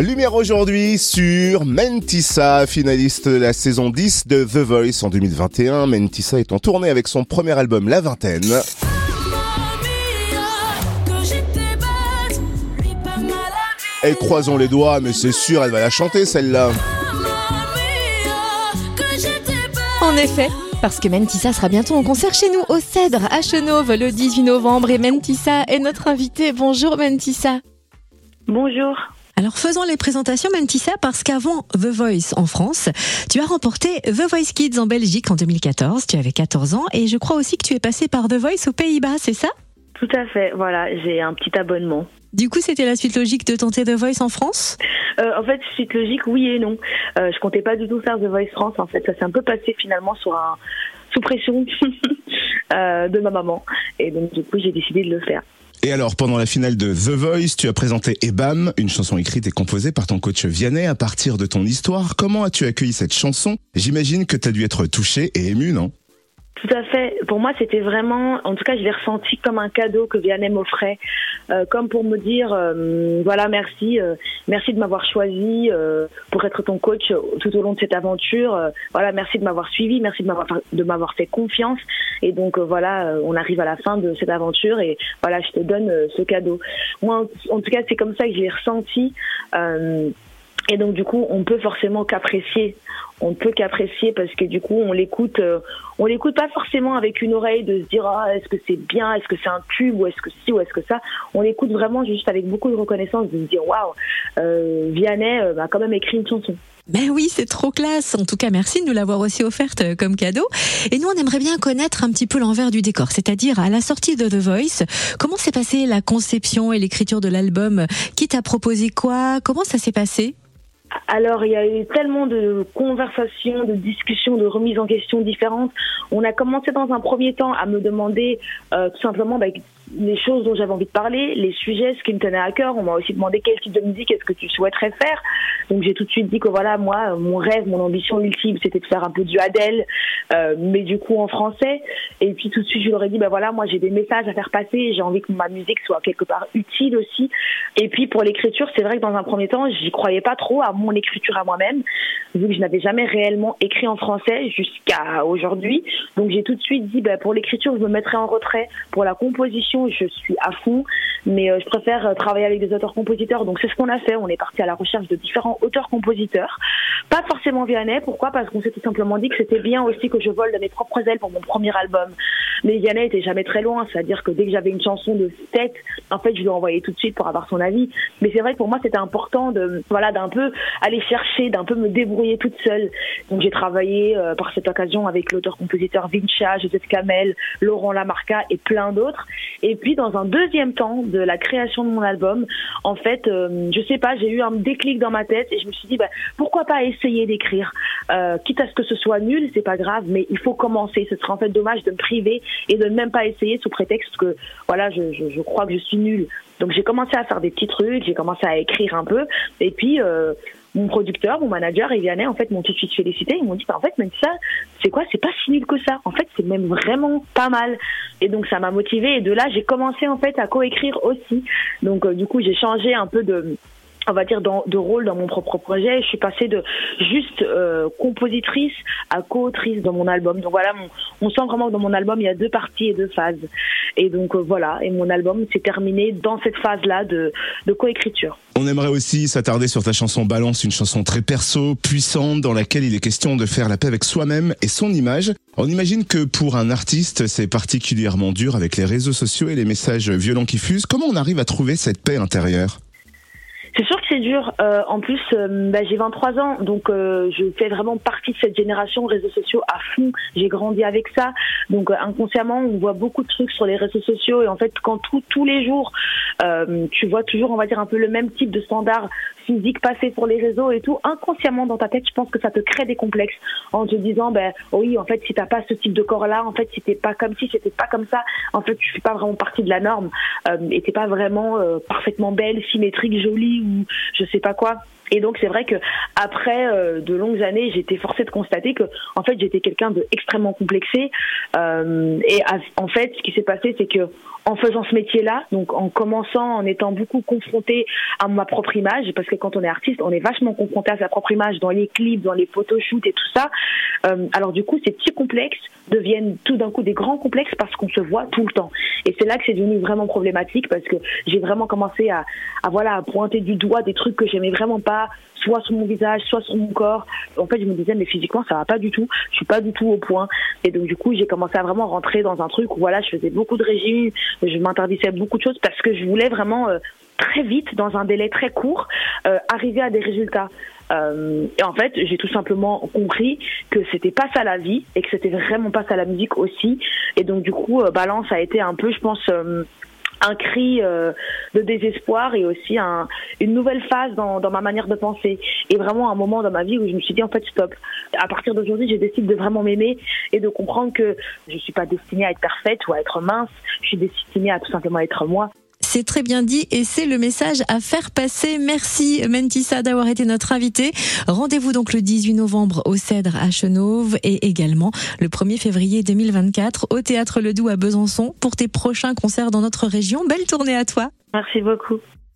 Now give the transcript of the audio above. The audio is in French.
Lumière aujourd'hui sur Mentissa, finaliste de la saison 10 de The Voice en 2021. Mentissa est en tournée avec son premier album La Vingtaine. Et croisons les doigts, mais c'est sûr, elle va la chanter celle-là. En effet, parce que Mentissa sera bientôt en concert chez nous au Cèdre à Chenauve le 18 novembre et Mentissa est notre invitée. Bonjour Mentissa. Bonjour. Alors faisons les présentations Mentissa parce qu'avant The Voice en France, tu as remporté The Voice Kids en Belgique en 2014, tu avais 14 ans et je crois aussi que tu es passé par The Voice aux Pays-Bas, c'est ça? Tout à fait, voilà, j'ai un petit abonnement. Du coup, c'était la suite logique de tenter The Voice en France? Euh, En fait, suite logique, oui et non. Euh, je comptais pas du tout faire The Voice France. En fait, ça s'est un peu passé finalement sur un sous pression euh, de ma maman, et donc du coup, j'ai décidé de le faire. Et alors, pendant la finale de The Voice, tu as présenté Ebam, une chanson écrite et composée par ton coach Vianney à partir de ton histoire. Comment as-tu accueilli cette chanson? J'imagine que tu as dû être touché et ému, non? Tout à fait. Pour moi, c'était vraiment, en tout cas, je l'ai ressenti comme un cadeau que Vianney m'offrait, euh, comme pour me dire, euh, voilà, merci, euh, merci de m'avoir choisi pour être ton coach tout au long de cette aventure. voilà, merci de m'avoir suivi, merci de m'avoir de m'avoir fait confiance. Et donc voilà, on arrive à la fin de cette aventure et voilà, je te donne ce cadeau. Moi, en, tout cas, c'est comme ça que je l'ai ressenti. Et donc du coup, on peut forcément qu'apprécier. On peut qu'apprécier parce que du coup, on l'écoute. Euh, on l'écoute pas forcément avec une oreille de se dire ah, est-ce que c'est bien, est-ce que c'est un tube? Ou est-ce que si ou est-ce que ça? On l'écoute vraiment juste avec beaucoup de reconnaissance de se dire waouh, euh, Vianney euh, a quand même écrit une chanson. Ben oui, c'est trop classe. En tout cas, merci de nous l'avoir aussi offerte euh, comme cadeau. Et nous, on aimerait bien connaître un petit peu l'envers du décor, c'est-à-dire à la sortie de The Voice, comment s'est passée la conception et l'écriture de l'album? Qui t'a proposé quoi? Comment ça s'est passé? Alors, il y a eu tellement de conversations, de discussions, de remises en question différentes. On a commencé dans un premier temps à me demander euh, tout simplement bah, les choses dont j'avais envie de parler, les sujets, ce qui me tenait à cœur. On m'a aussi demandé quel type de musique est-ce que tu souhaiterais faire. Donc j'ai tout de suite dit que voilà, moi, mon rêve, mon ambition ultime, c'était de faire un peu du Adèle, euh, mais du coup en français. Et puis tout de suite, je leur ai dit, ben voilà, moi j'ai des messages à faire passer, j'ai envie que ma musique soit quelque part utile aussi. Et puis pour l'écriture, c'est vrai que dans un premier temps, j'y croyais pas trop mon écriture à moi-même, vu que je n'avais jamais réellement écrit en français jusqu'à aujourd'hui. Donc j'ai tout de suite dit, ben, pour l'écriture, je me mettrai en retrait. Pour la composition, je suis à fond, mais euh, je préfère euh, travailler avec des auteurs-compositeurs. Donc c'est ce qu'on a fait. On est parti à la recherche de différents auteurs-compositeurs. Pas forcément Vianney. Pourquoi? Parce qu'on s'est tout simplement dit que c'était bien aussi que je vole de mes propres ailes pour mon premier album. Mais Vianney était jamais très loin. C'est-à-dire que dès que j'avais une chanson de tête, en fait, je lui envoyais tout de suite pour avoir son avis. Mais c'est vrai que pour moi, c'était important de, voilà, d'un peu aller chercher, d'un peu me débrouiller toute seule. Donc j'ai travaillé euh, par cette occasion avec l'auteur-compositeur Vincha, Joseph Kamel, Laurent Lamarca et plein d'autres. Et puis dans un deuxième temps de la création de mon album, en fait, euh, je sais pas, j'ai eu un déclic dans ma tête et je me suis dit bah, pourquoi pas essayer d'écrire, euh, quitte à ce que ce soit nul, c'est pas grave, mais il faut commencer. Ce serait en fait dommage de me priver et de ne même pas essayer sous prétexte que voilà, je, je, je crois que je suis nulle. Donc j'ai commencé à faire des petits trucs, j'ai commencé à écrire un peu, et puis euh, mon producteur, mon manager et en fait m'ont tout de suite félicité. Ils m'ont dit bah, en fait même ça, c'est quoi? C'est pas si nul que ça. En fait c'est même vraiment pas mal. Et donc ça m'a motivé et de là j'ai commencé en fait à coécrire aussi. Donc euh, du coup j'ai changé un peu de on va dire, dans, de rôle dans mon propre projet. Je suis passée de juste euh, compositrice à co-autrice dans mon album. Donc voilà, on sent vraiment que dans mon album, il y a deux parties et deux phases. Et donc euh, voilà, et mon album s'est terminé dans cette phase-là de, de coécriture. On aimerait aussi s'attarder sur ta chanson Balance, une chanson très perso, puissante, dans laquelle il est question de faire la paix avec soi-même et son image. On imagine que pour un artiste, c'est particulièrement dur avec les réseaux sociaux et les messages violents qui fusent. Comment on arrive à trouver cette paix intérieure? C'est sûr que c'est dur. Euh, en plus, euh, bah, j'ai 23 ans, donc euh, je fais vraiment partie de cette génération réseaux sociaux à fond. J'ai grandi avec ça, donc inconsciemment, on voit beaucoup de trucs sur les réseaux sociaux et en fait, quand tous les jours, tu vois toujours, on va dire un peu le même type de standard physique passer pour les réseaux et tout, inconsciemment dans ta tête, je pense que ça te crée des complexes en te disant, ben oui, en fait, si t'as pas ce type de corps-là, en fait, si t'es pas comme si, c'était pas comme ça, en fait, tu fais pas vraiment partie de la norme et t'es pas vraiment parfaitement belle, symétrique, jolie ou je sais pas quoi. Et donc c'est vrai que après euh, de longues années, j'étais forcée de constater que en fait j'étais quelqu'un de extrêmement complexé. Euh, et en fait, ce qui s'est passé, c'est que en faisant ce métier-là, donc en commençant, en étant beaucoup confronté à ma propre image, parce que quand on est artiste, on est vachement confronté à sa propre image dans les clips, dans les photoshoots et tout ça. Euh, alors du coup, ces petits complexes deviennent tout d'un coup des grands complexes parce qu'on se voit tout le temps. Et c'est là que c'est devenu vraiment problématique parce que j'ai vraiment commencé à, à voilà à pointer du doigt des trucs que j'aimais vraiment pas, soit sur mon visage, soit sur mon corps. En fait, je me disais mais physiquement ça va pas du tout, je suis pas du tout au point. Et donc du coup, j'ai commencé à vraiment rentrer dans un truc où voilà, je faisais beaucoup de régimes, je m'interdisais beaucoup de choses parce que je voulais vraiment euh, très vite, dans un délai très court, euh, arriver à des résultats. Euh, et en fait, j'ai tout simplement compris que c'était pas ça la vie et que c'était vraiment pas ça la musique aussi. Et donc du coup, euh, Balance a été un peu, je pense, euh, un cri euh, de désespoir et aussi un, une nouvelle phase dans, dans, ma manière de penser. Et vraiment un moment dans ma vie où je me suis dit en fait stop. À partir d'aujourd'hui j'ai décidé de vraiment m'aimer et de comprendre que je suis pas destinée à être parfaite ou à être mince. Je suis destinée à tout simplement être moi c'est très bien dit et c'est le message à faire passer. Merci Mentissa d'avoir été notre invité. Rendez-vous donc le 18 novembre au Cèdre à Chenauve et également le 1er février 2024 au Théâtre Le Doux à Besançon pour tes prochains concerts dans notre région. Belle tournée à toi. Merci beaucoup.